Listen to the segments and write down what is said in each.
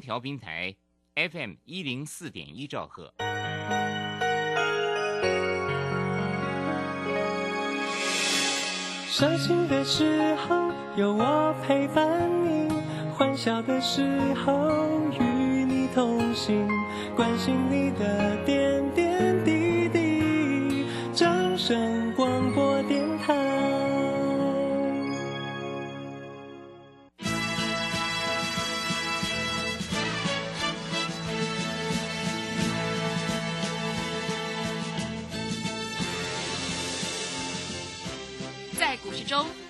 调频台 FM 一零四点一兆赫。伤心的时候有我陪伴你，欢笑的时候与你同行，关心你的点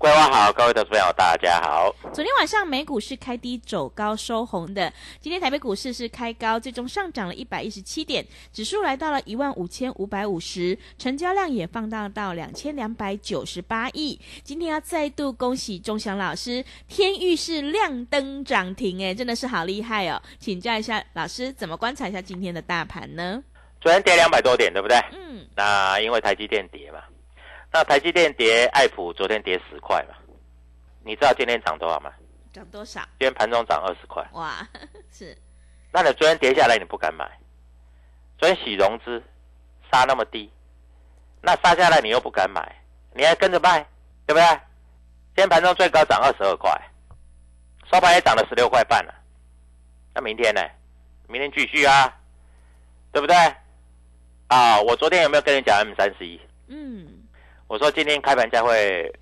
桂花好，各位投资朋友大家好。昨天晚上美股是开低走高收红的，今天台北股市是开高，最终上涨了一百一十七点，指数来到了一万五千五百五十，成交量也放大到两千两百九十八亿。今天要再度恭喜钟祥老师，天域是亮灯涨停，哎，真的是好厉害哦！请教一下老师，怎么观察一下今天的大盘呢？昨天跌两百多点，对不对？嗯，那因为台积电跌嘛，那台积电跌，爱普昨天跌十块嘛。你知道今天涨多少吗？涨多少？今天盘中涨二十块。哇，是。那你昨天跌下来，你不敢买。昨天洗融资杀那么低，那杀下来你又不敢买，你还跟着卖，对不对？今天盘中最高涨二十二块，收盘也涨了十六块半了。那明天呢？明天继续啊，对不对？啊，我昨天有没有跟你讲 M 三十一？嗯，我说今天开盘价会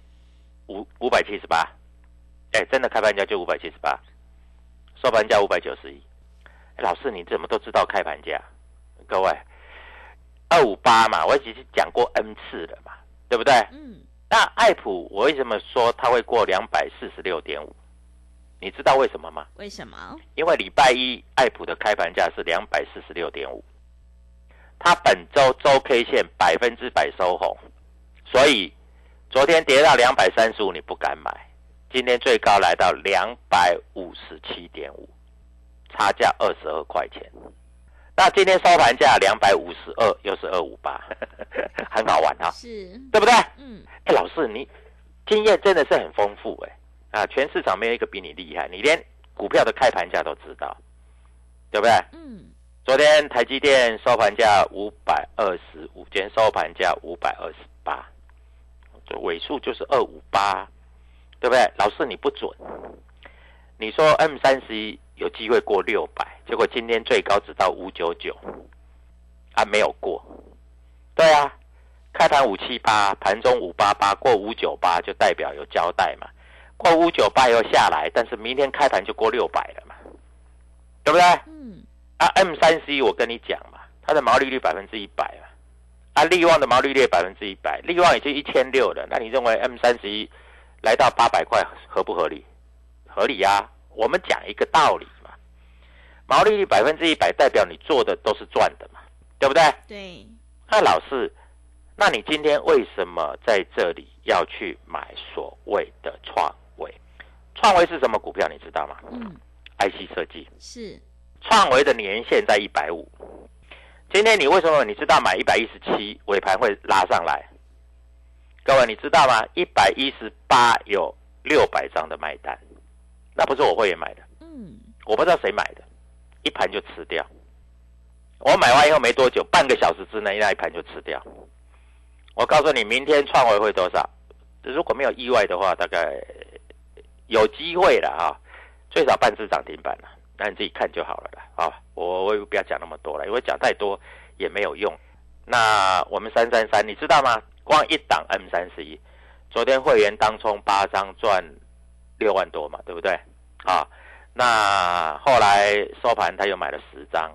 五五百七十八，哎，真的开盘价就五百七十八，收盘价五百九十一。老师，你怎么都知道开盘价？各位，二五八嘛，我已经讲过 N 次了嘛，对不对？嗯，那爱普，我为什么说它会过两百四十六点五？你知道为什么吗？为什么？因为礼拜一爱普的开盘价是两百四十六点五，它本周周 K 线百分之百收红，所以昨天跌到两百三十五，你不敢买，今天最高来到两百五十七点五，差价二十二块钱。那今天收盘价两百五十二，又是二五八，很好玩哈、是，对不对？嗯，哎，老师，你经验真的是很丰富哎、啊，全市场没有一个比你厉害，你连股票的开盘价都知道，对不对？嗯，昨天台积电收盘价五百二十五，今天收盘价五百二十八，这尾数就是二五八，对不对？老师你不准，你说 M 三十一有机会过六百，结果今天最高只到五九九，啊没有过，对啊，开盘五七八，盘中五八八，过五九八就代表有交代嘛，过五九八又下来，但是明天开盘就过六百了嘛，对不对？嗯，啊，M 三十一我跟你讲嘛，它的毛利率百分之一百嘛，啊，利旺的毛利率百分之一百，利旺已经一千六了，那你认为 M 三十一来到八百块合不合理？合理呀、我们讲一个道理嘛，毛利率百分之一百代表你做的都是赚的嘛，对不对？对，那老师，那你今天为什么在这里要去买所谓的创维？创维是什么股票？你知道吗嗯，？IC 设计。是，创维的年限在一百五。今天你为什么你知道买一百一十七尾盘会拉上来？各位你知道吗？一百一十八有六百张的卖单，那不是我会员买的，嗯，我不知道谁买的，一盘就吃掉。我买完以后没多久，半个小时之内那一盘就吃掉。我告诉你，明天创维会多少？如果没有意外的话，大概有机会了哈，最少半只涨停板了。那你自己看就好了啦。啊，我我不要讲那么多了，因为讲太多也没有用。那我们三三三，你知道吗？光一档 M 三十一，昨天会员当冲八张赚六万多嘛，对不对？啊，那后来收盘他又买了十张，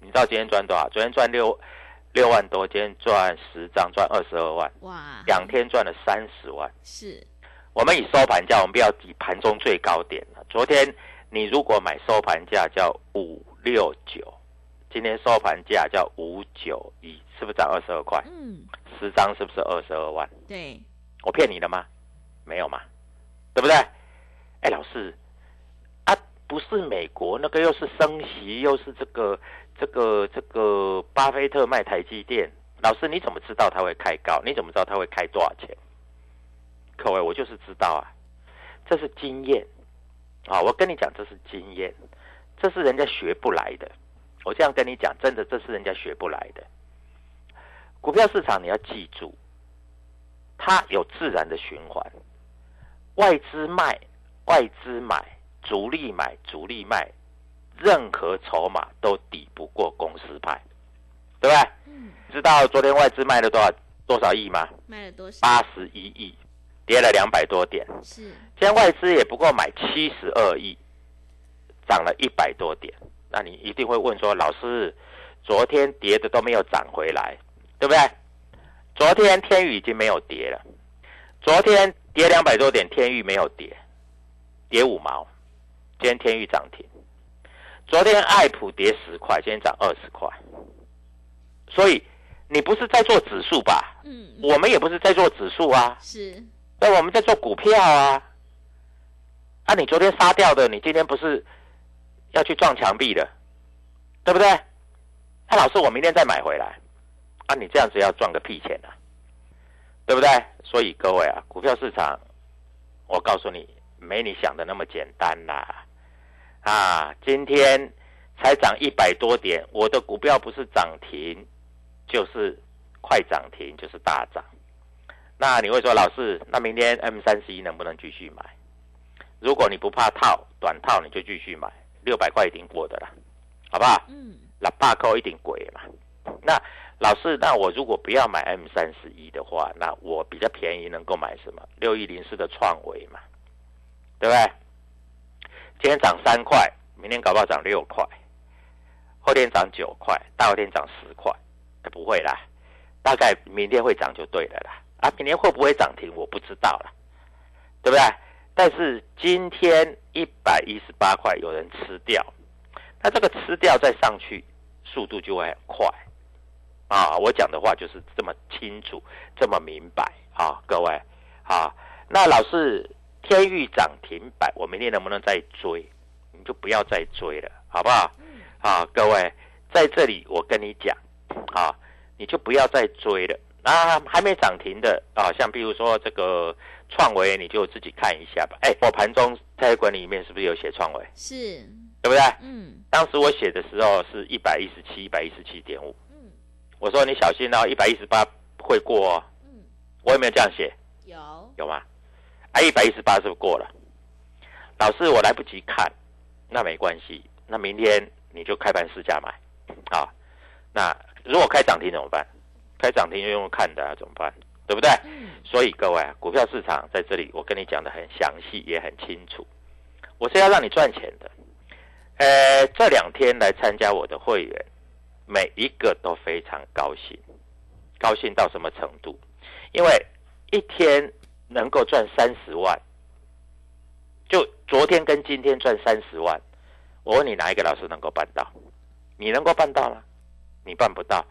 你知道今天赚多少？昨天赚六六万多，今天赚十张赚二十二万，哇，两天赚了三十万。是我们以收盘价，我们不要以盘中最高点了。昨天你如果买收盘价叫五六九，今天收盘价叫五九一，是不是涨二十二块？嗯，十张是不是二十二万？对，我骗你的吗？没有嘛，对不对？哎，老师，啊，不是美国那个又是升息，又是这个这个这个巴菲特卖台积电，老师你怎么知道他会开高？你怎么知道他会开多少钱？各位，我就是知道啊，这是经验啊！我跟你讲，这是经验，这是人家学不来的。我这样跟你讲，真的，这是人家学不来的。股票市场你要记住，它有自然的循环，外资卖，外资买，主力买，主力卖，任何筹码都抵不过公司派，对不对？嗯，知道昨天外资卖了多少多少亿吗？卖了多少？八十一亿，跌了两百多点。是，今天外资也不过买七十二亿，涨了一百多点。那你一定会问说，老师，昨天跌的都没有涨回来，对不对？昨天天宇已经没有跌了，昨天跌两百多点，天宇没有跌，跌五毛。今天天宇涨停，昨天爱普跌十块，今天涨二十块。所以你不是在做指数吧？嗯，我们也不是在做指数啊。是，那我们在做股票啊，啊，你昨天杀掉的，你今天不是要去撞墙壁的，对不对？那、老师，我明天再买回来，啊，你这样子要赚个屁钱啊，对不对？所以各位啊，股票市场，我告诉你，没你想的那么简单啦，啊，今天才涨一百多点，我的股票不是涨停，就是快涨停，就是大涨。那你会说，老师，那明天 M 三十一能不能继续买？如果你不怕套短套，你就继续买，六百块一定过的啦，好不好？嗯，那八扣一定贵嘛。那老师，那我如果不要买 M 三十一的话，那我比较便宜能够买什么？六一零四的创维嘛，对不对？今天涨三块，明天搞不好涨六块，后天涨九块，大后天涨十块，哎不会啦，大概明天会涨就对了啦。啊，明天会不会涨停我不知道了，对不对？但是今天一百一十八块有人吃掉，那这个吃掉再上去，速度就会很快啊！我讲的话就是这么清楚，这么明白啊，各位啊。那老师天域涨停板，我明天能不能再追？你就不要再追了，好不好？啊，各位在这里我跟你讲啊，你就不要再追了。啊，还没涨停的啊，像比如说这个创维，你就自己看一下吧。哎，我盘中在管理里面是不是有写创维？是，对不对？嗯当时我写的时候是一百一十七、一百一十七点五。嗯我说你小心哦，一百一十八会过哦。嗯，我有没有这样写？有，有吗？啊，一百一十八是不是过了？老师，我来不及看，那没关系，那明天你就开盘试价买啊。那如果开涨停怎么办？开涨停就用看的、啊、怎么办？对不对？嗯所以各位啊，股票市场在这里，我跟你讲的很详细，也很清楚。我是要让你赚钱的。呃，这两天来参加我的会员，每一个都非常高兴，高兴到什么程度？因为一天能够赚三十万，就昨天跟今天赚三十万，我问你哪一个老师能够办到？你能够办到吗？你办不到。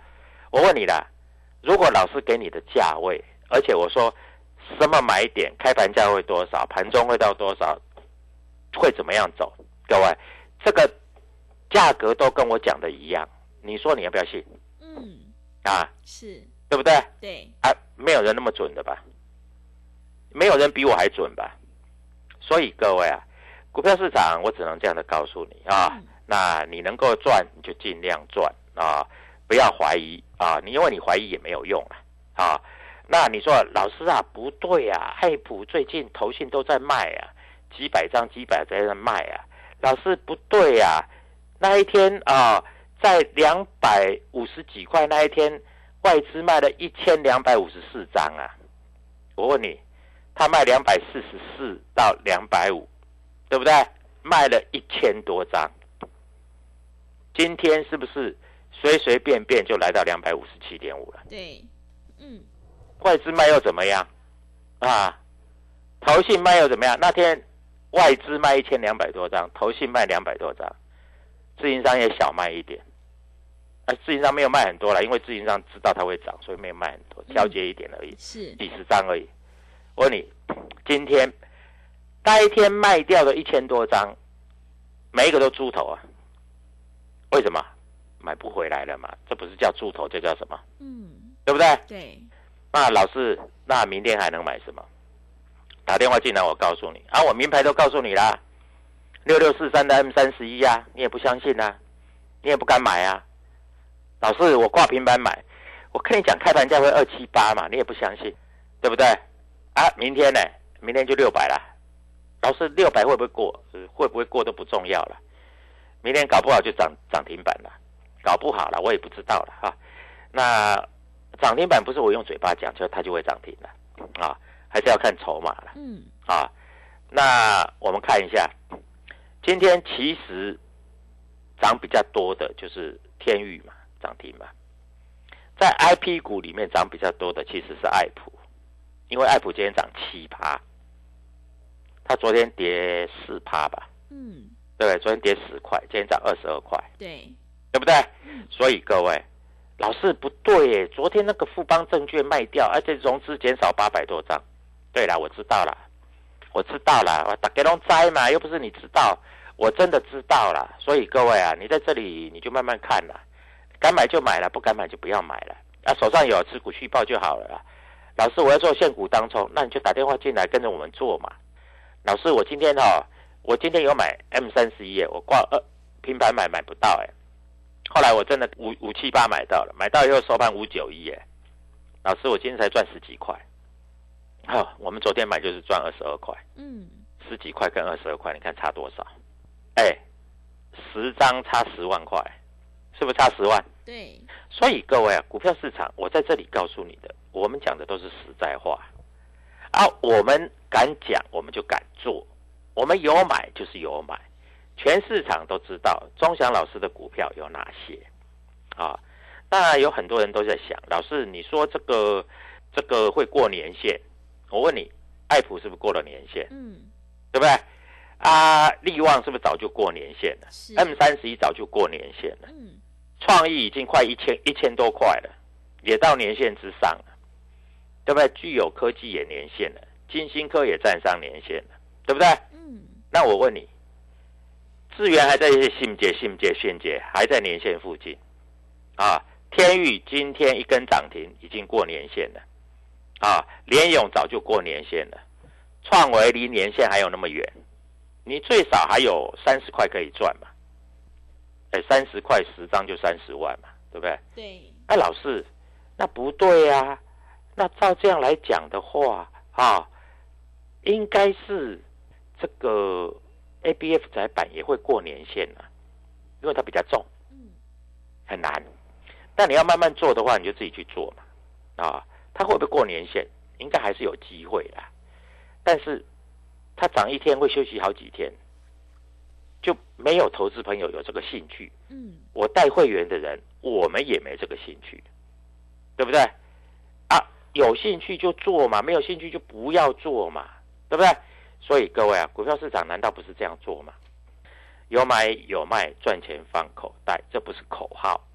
我问你啦，如果老师给你的价位，而且我说什么买点，开盘价位多少，盘中会到多少，会怎么样走？各位，这个价格都跟我讲的一样，你说你要不要信嗯，啊？是，对不对？对，啊，没有人那么准的吧？没有人比我还准吧？所以各位啊，股票市场我只能这样的告诉你啊，嗯那你能够赚你就尽量赚，啊，不要怀疑啊，你因为你怀疑也没有用啊啊。那你说老师啊，不对啊，爱普最近投信都在卖啊，几百张几百张在卖啊，老师不对啊，那一天啊，在两百五十几块那一天，外资卖了一千两百五十四张啊，我问你，他卖两百四十四到两百五，对不对？卖了一千多张，今天是不是随随便便就来到两百五十七点五了？对，嗯，外资卖又怎么样？啊，投信卖又怎么样？那天外资卖一千两百多张，投信卖两百多张，自营商也小卖一点。啊，自营商没有卖很多了，因为自营商知道它会涨，所以没有卖很多，调节一点而已，是，几十张而已。我问你，今天那一天卖掉的一千多张，每一个都猪头啊？为什么？买不回来了嘛？这不是叫猪头，这叫什么？嗯，对不对？对，那老师，那明天还能买什么？打电话进来，我告诉你啊，我名牌都告诉你啦，六六四三的 M 三十一呀，你也不相信啊，你也不敢买啊。老师，我挂平板买，我跟你讲，开盘价会二七八嘛，你也不相信，对不对？啊，明天呢？明天就六百了。老师，六百会不会过？会不会过都不重要了。明天搞不好就涨涨停板了，搞不好了，我也不知道了哈。那涨停板不是我用嘴巴讲，就它就会涨停了啊，还是要看筹码了。嗯，啊，那我们看一下，今天其实涨比较多的就是天域嘛，涨停嘛。在 I P 股里面涨比较多的其实是爱普，因为爱普今天涨七趴，它昨天跌四趴吧，嗯，对？昨天跌十块，今天涨二十二块，对，对不对？所以各位，老师不对耶，昨天那个富邦证券卖掉，而且融资减少八百多张。对了，我知道了，我知道了，我打给龙摘嘛，又不是你知道，我真的知道了。所以各位啊，你在这里你就慢慢看了，敢买就买了，不敢买就不要买了。啊，手上有持股续报就好了啦。老师，我要做现股当冲，那你就打电话进来跟着我们做嘛。老师，我今天哈、我今天有买 M 三十一，我挂二平盘买买不到哎，后来我真的五五七八买到了，买到以后收盘五九一哎，老师，我今天才赚十几块。好、我们昨天买就是赚二十二块，嗯，十几块跟二十二块，你看差多少？哎，十张差十万块，是不是差十万？对，所以各位啊，股票市场，我在这里告诉你的，我们讲的都是实在话啊。我们敢讲，我们就敢做，我们有买就是有买，全市场都知道钟祥老师的股票有哪些啊。当然有很多人都在想，老师你说这个这个会过年限，我问你，爱普是不是过了年限？嗯，对不对？啊，利旺是不是早就过年限了是？M 三十一早就过年限了。嗯，创意已经快一千一千多块了，也到年限之上了，对不对？具有科技也年限了，金星科也站上年线了，对不对？嗯，那我问你，智源还在信界、信界、信界还在年线附近啊？天宇今天一根涨停，已经过年线了啊！联勇早就过年线了，创维离年线还有那么远，你最少还有三十块可以赚嘛？哎，三十块十张就三十万嘛，对不对？对，哎，老师，那不对啊。那照这样来讲的话，啊，应该是这个 A B F 窄板也会过年限啊，因为它比较重，嗯，很难。但你要慢慢做的话，你就自己去做嘛，啊，它会不会过年限？应该还是有机会啦。但是它涨一天会休息好几天，就没有投资朋友有这个兴趣。嗯，我带会员的人，我们也没这个兴趣，对不对？啊，有兴趣就做嘛，没有兴趣就不要做嘛，对不对？所以各位啊，股票市场难道不是这样做吗？有买有卖，赚钱放口袋，这不是口号。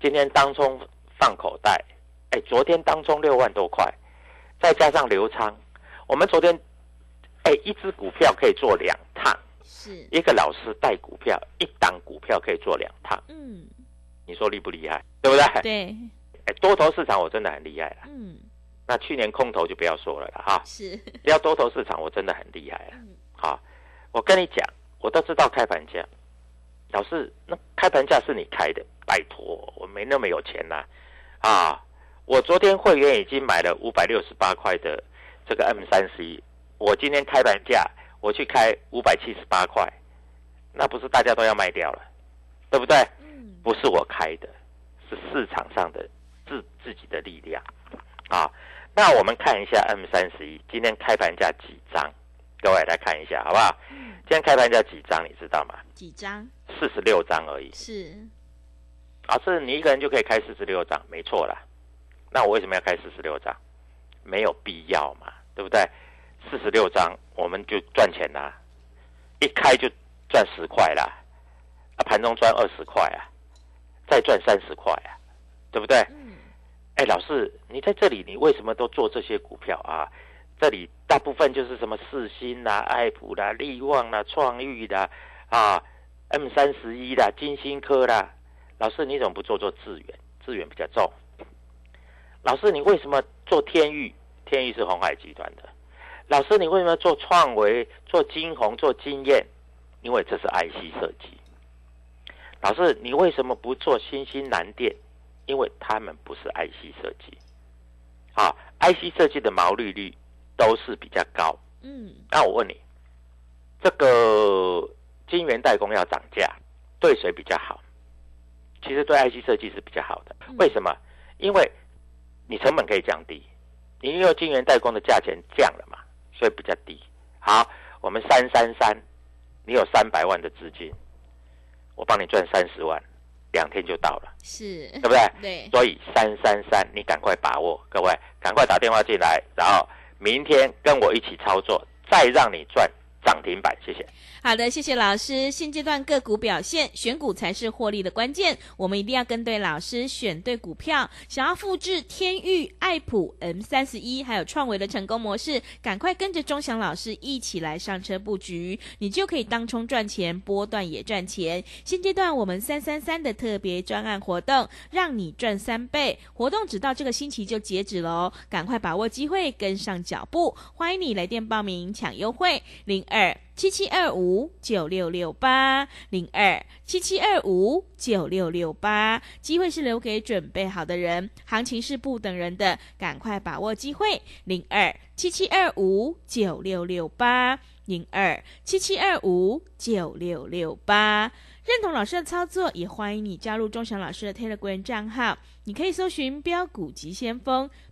今天当中放口袋，哎，昨天当中六万多块，再加上流仓，我们昨天，哎，一只股票可以做两趟，是，一个老师带股票，一档股票可以做两趟。嗯，你说厉不厉害？对不对？对，哎，多头市场我真的很厉害了。嗯，那去年空头就不要说了了，哈。是，要多头市场我真的很厉害了。嗯好，我跟你讲，我都知道开盘价。老师，那开盘价是你开的，拜托，我没那么有钱呐、啊。我昨天会员已经买了五百六十八块的这个 M 三十一，我今天开盘价我去开五百七十八块，那不是大家都要卖掉了，对不对？嗯，不是我开的，是市场上的自自己的力量啊。那我们看一下 M 三十一今天开盘价几张，各位来看一下好不好？今天开盘价几张，你知道吗？几张？四十六张而已。是，老师，你一个人就可以开四十六张，没错啦。那我为什么要开四十六张？没有必要嘛，对不对？四十六张我们就赚钱啦，一开就赚十块啦，啊，盘中赚二十块啊，再赚三十块啊，对不对？嗯，哎，老师，你在这里，你为什么都做这些股票啊？这里大部分就是什么四新啦、爱普啦、利旺啦、创裕啦、啊 M 三十一啦、金星科啦。老师，你怎么不做做智远？智远比较重。老师，你为什么做天域？天域是红海集团的。老师，你为什么做创维、做金鸿、做金燕？因为这是 IC 设计。老师，你为什么不做新兴蓝电？因为他们不是 IC 设计。啊，IC 设计的毛利率都是比较高。嗯，那我问你，这个晶圆代工要涨价，对谁比较好？其实对 IC 设计是比较好的。为什么？因为你成本可以降低，你因为晶圆代工的价钱降了嘛，所以比较低。好，我们三三三，你有三百万的资金，我帮你赚三十万，两天就到了，是，对不对？对，所以三三三，你赶快把握，各位赶快打电话进来，然后明天跟我一起操作，再让你赚涨停板，谢谢。好的，谢谢老师。现阶段个股表现，选股才是获利的关键。我们一定要跟对老师，选对股票。想要复制天域、爱普、M 三十一还有创维的成功模式，赶快跟着钟祥老师一起来上车布局，你就可以当冲赚钱，波段也赚钱。现阶段我们三三三的特别专案活动，让你赚三倍。活动只到这个星期就截止了哦，赶快把握机会，跟上脚步。欢迎你来电报名抢优惠，零二。七七二五九六六八零二七七二五九六六八，机会是留给准备好的人，行情是不等人的，赶快把握机会。零二七七二五九六六八零二七七二五九六六八。认同老师的操作，也欢迎你加入钟祥老师的 Telegram 账号。你可以搜寻“标股急先锋”、“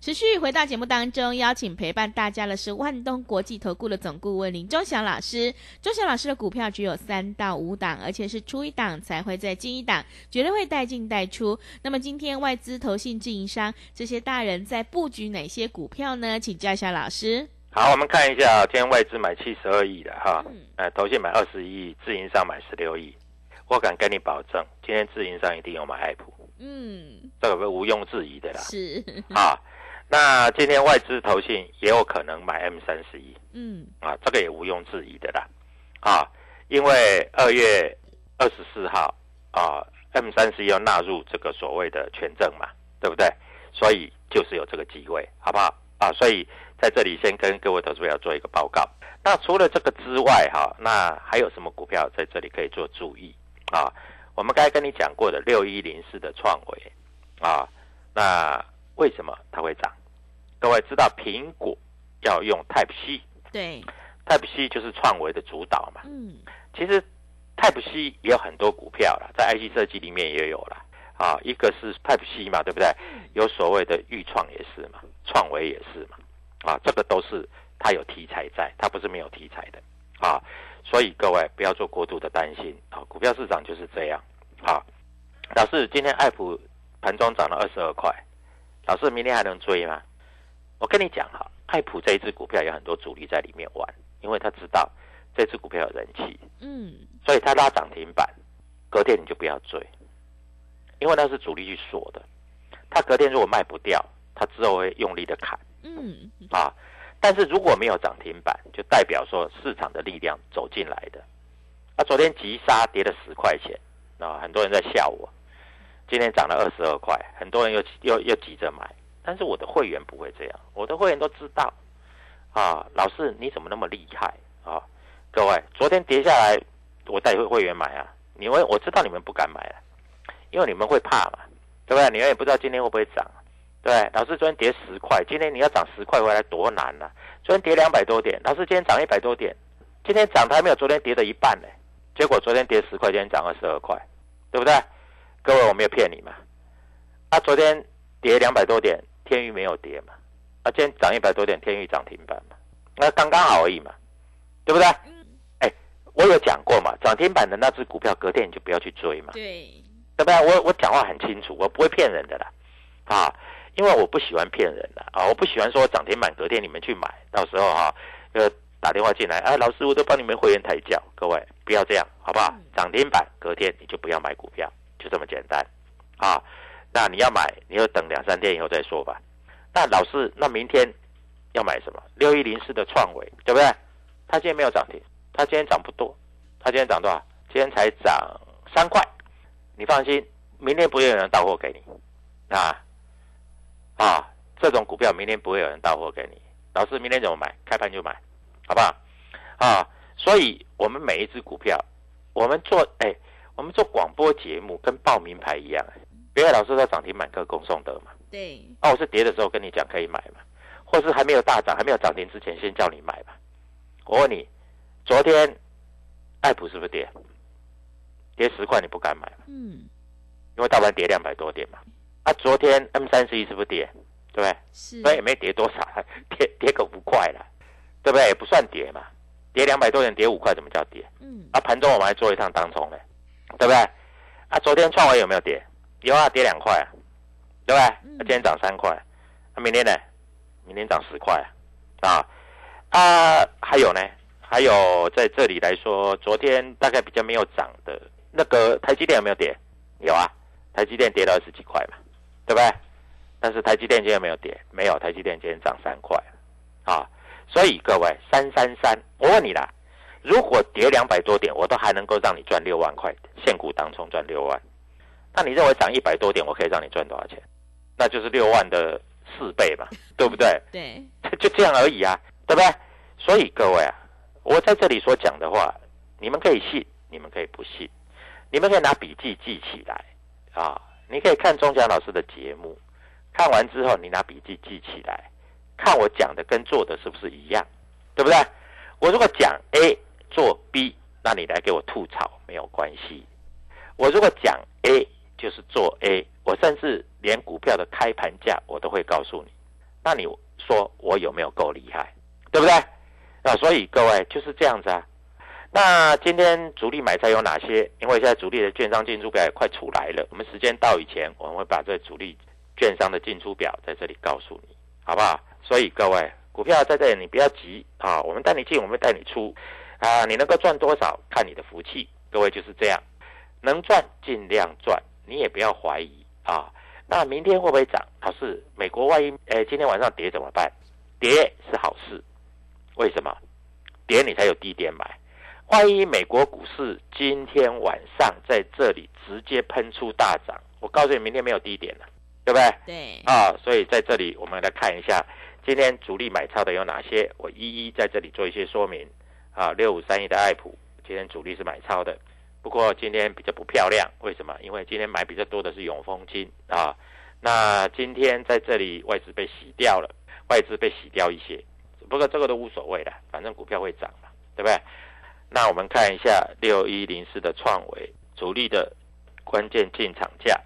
持续回到节目当中，邀请陪伴大家的是万东国际投顾的总顾问林忠祥老师。忠祥老师的股票只有三到五档，而且是出一档才会再进一档，绝对会带进带出。那么今天外资、投信、自营商这些大人在布局哪些股票呢？请教一下老师。好，我们看一下，今天外资买七十二亿的哈嗯，呃，投信买二十一亿，自营商买十六亿。我敢跟你保证，今天自营商一定有买爱普，嗯，这个毋庸置疑的啦。是，啊，那今天外资投信也有可能买 M 三十一嗯，啊，这个也毋庸置疑的啦。啊，因为二月二十四号啊，M 三十一要纳入这个所谓的权证嘛，对不对？所以就是有这个机会，好不好？啊，所以在这里先跟各位投资者做一个报告。那除了这个之外，哈，那还有什么股票在这里可以做注意啊？我们刚才跟你讲过的六一零四的创维啊，那为什么它会涨？各位知道苹果要用 Type C，对，Type，C 就是创维的主导嘛。嗯，其实 Type C 也有很多股票了，在 IC 设计里面也有了啊，一个是 Type C 嘛，对不对？有所谓的预创也是嘛，创维也是嘛，啊，这个都是它有题材在，它不是没有题材的啊。所以各位不要做过度的担心啊，股票市场就是这样。好，老师，今天爱普盘中涨了二十二块，老师明天还能追吗？我跟你讲哈，爱普这一只股票有很多主力在里面玩，因为他知道这只股票有人气，嗯，所以他拉涨停板，隔天你就不要追，因为那是主力去锁的，他隔天如果卖不掉，他之后会用力的砍。嗯，啊，但是如果没有涨停板，就代表说市场的力量走进来的。啊昨天急杀跌了十块钱，啊，很多人在笑我。今天涨了二十二块，很多人又又又急着买，但是我的会员不会这样，我的会员都知道。啊，老师你怎么那么厉害啊？各位，昨天跌下来，我带会会员买啊，你们我知道你们不敢买了，因为你们会怕嘛，对不对？你们也不知道今天会不会涨。对，老师昨天跌十块，今天你要涨十块回来多难呐、昨天跌两百多点，老师今天涨一百多点，今天涨的还没有昨天跌的一半呢。结果昨天跌十块，今天涨二十二块，对不对？各位，我没有骗你嘛。啊，昨天跌两百多点，天域没有跌嘛。啊，今天涨一百多点，天域涨停板嘛，那刚刚好而已嘛，对不对？哎，我有讲过嘛，涨停板的那只股票，隔天你就不要去追嘛，对，对不对？我我讲话很清楚，我不会骗人的啦，啊。因为我不喜欢骗人的啊，我不喜欢说涨停板隔天你们去买，到时候哈，呃打电话进来，啊老师我都帮你们会员抬轿，各位不要这样好不好？涨停板隔天你就不要买股票，这么简单啊。那你要买，你就等两三天以后再说吧。那老师，那明天要买什么？六一零四的创维，对不对？它今天没有涨停，它今天涨不多，它今天涨多少？今天才涨三块，你放心，明天不会有人到货给你啊。啊，这种股票明天不会有人到货给你。老师，明天怎么买？开盘就买，好不好？啊，所以我们每一只股票，我们做哎，我们做广播节目跟报名牌一样。别的老师在涨停板可供送得嘛？对，哦，我是跌的时候跟你讲可以买嘛，或是还没有大涨、还没有涨停之前先叫你买嘛。我问你，昨天爱普是不是跌？跌十块你不敢买嘛？嗯，因为大盘跌两百多点嘛。啊，昨天 M 三十一是不是跌？对不对？是，所以也没跌多少，跌跌个五块了，对不对？也不算跌嘛，跌两百多点，跌五块怎么叫跌？嗯，啊，盘中我们还做一趟当冲嘞，对不对？啊，昨天创维有没有跌？有啊，跌两块啊，对不对？啊今天涨三块，啊，明天呢？明天涨十块啊，啊，还有呢？还有在这里来说，昨天大概比较没有涨的那个台积电有没有跌？有啊，台积电跌了二十几块嘛，对不对？但是台积电今天没有跌，没有，台积电今天涨三块，啊，所以各位三三三，我问你啦，如果跌两百多点，我都还能够让你赚六万块，现股当中赚六万，那你认为涨一百多点，我可以让你赚多少钱？那就是六万的四倍嘛，对不对？对，就这样而已啊，对不对？所以各位啊，我在这里所讲的话，你们可以信，你们可以不信，你们可以拿笔记记起来啊。你可以看钟祥老师的节目，看完之后你拿笔记记起来，看我讲的跟做的是不是一样，对不对？我如果讲 A 做 B，那你来给我吐槽没有关系。我如果讲 A 就是做 A，我甚至连股票的开盘价我都会告诉你。那你说我有没有够厉害，对不对？啊，所以各位就是这样子啊。那今天主力买菜有哪些？因为现在主力的券商进出表也快出来了，我们时间到以前，我们会把这主力券商的进出表在这里告诉你，好不好？所以各位股票在这里你不要急啊，我们带你进，我们带你出啊，你能够赚多少看你的福气。各位就是这样，能赚尽量赚，你也不要怀疑啊。那明天会不会涨？老师，美国万一诶今天晚上跌怎么办？跌是好事，为什么？跌你才有低点买。万一美国股市今天晚上在这里直接喷出大涨，我告诉你，明天没有低点了，对不对？对，啊，所以在这里我们来看一下今天主力买超的有哪些，我一一在这里做一些说明。啊，六五三一的爱普今天主力是买超的，不过今天比较不漂亮，为什么？因为今天买比较多的是永丰金啊。那今天在这里外资被洗掉了，外资被洗掉一些，不过这个都无所谓了，反正股票会涨嘛，对不对？那我们看一下六一零四的创维主力的关键进场价，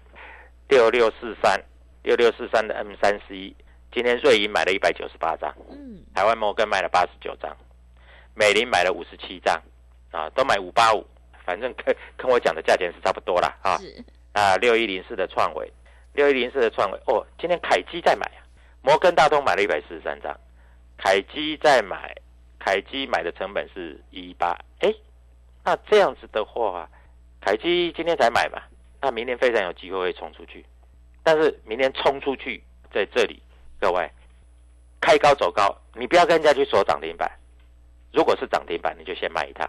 六六四三六六四三的 M 三十一，今天瑞银买了一百九十八张，嗯，台湾摩根买了八十九张，美林买了五十七张，啊，都买五八五，反正跟跟我讲的价钱是差不多啦啊。是。啊，六一零四的创维，六一零四的创维哦，今天凯基在买啊，摩根大通买了一百四十三张，凯基在买，凯基买的成本是一八，哎，那这样子的话，凯基今天才买嘛，那明天非常有机会会冲出去，但是明天冲出去在这里，各位开高走高，你不要跟人家去说涨停板，如果是涨停板，你就先卖一趟，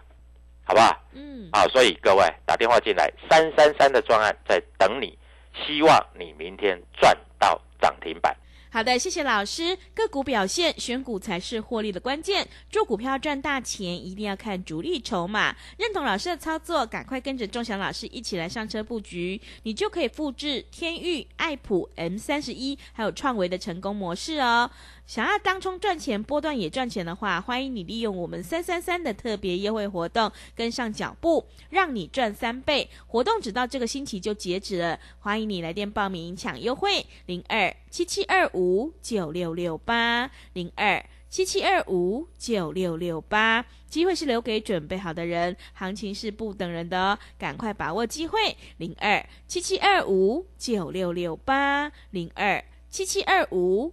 好不好？嗯，好，所以各位打电话进来，三三三的专案在等你，希望你明天赚到涨停板。好的，谢谢老师。个股表现，选股才是获利的关键。做股票赚大钱，一定要看主力筹码。认同老师的操作，赶快跟着钟祥老师一起来上车布局，你就可以复制天域、爱普、M 三十一还有创维的成功模式哦。想要当冲赚钱，波段也赚钱的话，欢迎你利用我们三三三的特别优惠活动，跟上脚步，让你赚三倍。活动只到这个星期就截止了，欢迎你来电报名抢优惠，零二七七二五九六六八零二。七七二五九六六八，机会是留给准备好的人，行情是不等人的哦，赶快把握机会。零二七七二五九六六八零二七七二五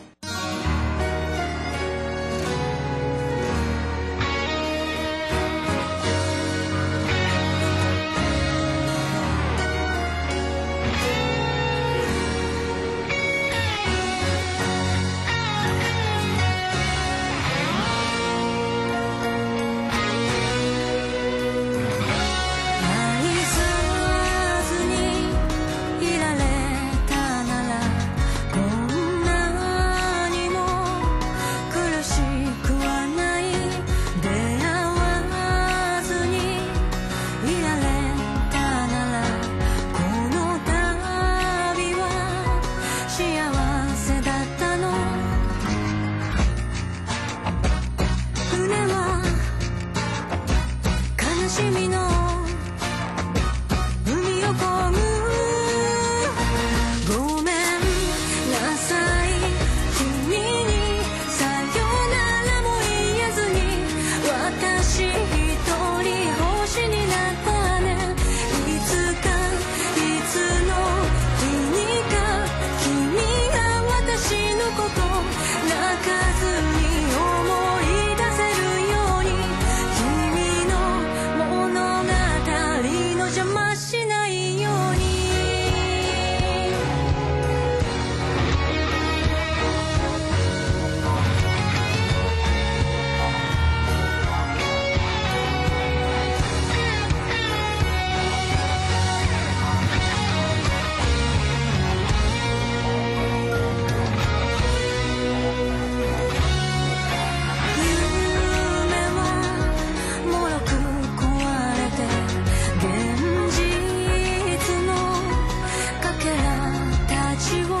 지고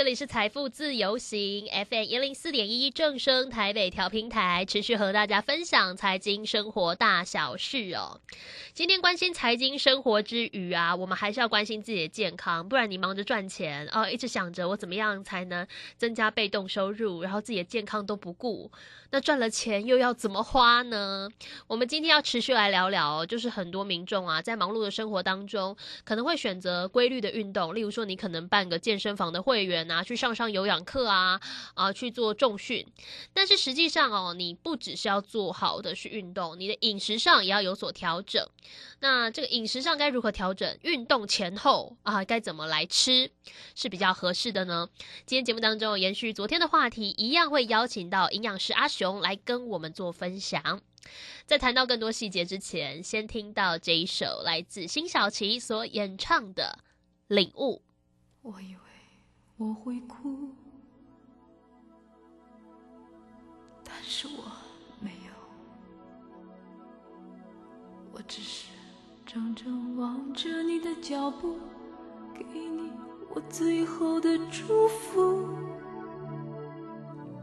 这里是财富自由行 FM 一零四点一正声台北调平台，持续和大家分享财经生活大小事哦。今天关心财经生活之余啊，我们还是要关心自己的健康，不然你忙着赚钱哦，一直想着我怎么样才能增加被动收入，然后自己的健康都不顾，那赚了钱又要怎么花呢？我们今天要持续来聊聊，就是很多民众啊，在忙碌的生活当中，可能会选择规律的运动，例如说你可能办个健身房的会员啊，去上上有氧课啊，啊去做重训。但是实际上哦，你不只是要做好的是运动，你的饮食上也要有所调整。那这个饮食上该如何调整？运动前后啊，该怎么来吃是比较合适的呢？今天节目当中延续昨天的话题，一样会邀请到营养师阿雄来跟我们做分享。在谈到更多细节之前，先听到这一首来自辛晓琪所演唱的《领悟》。我以为我会哭，但是我没有，我只是怔怔望着你的脚步，给你我最后的祝福。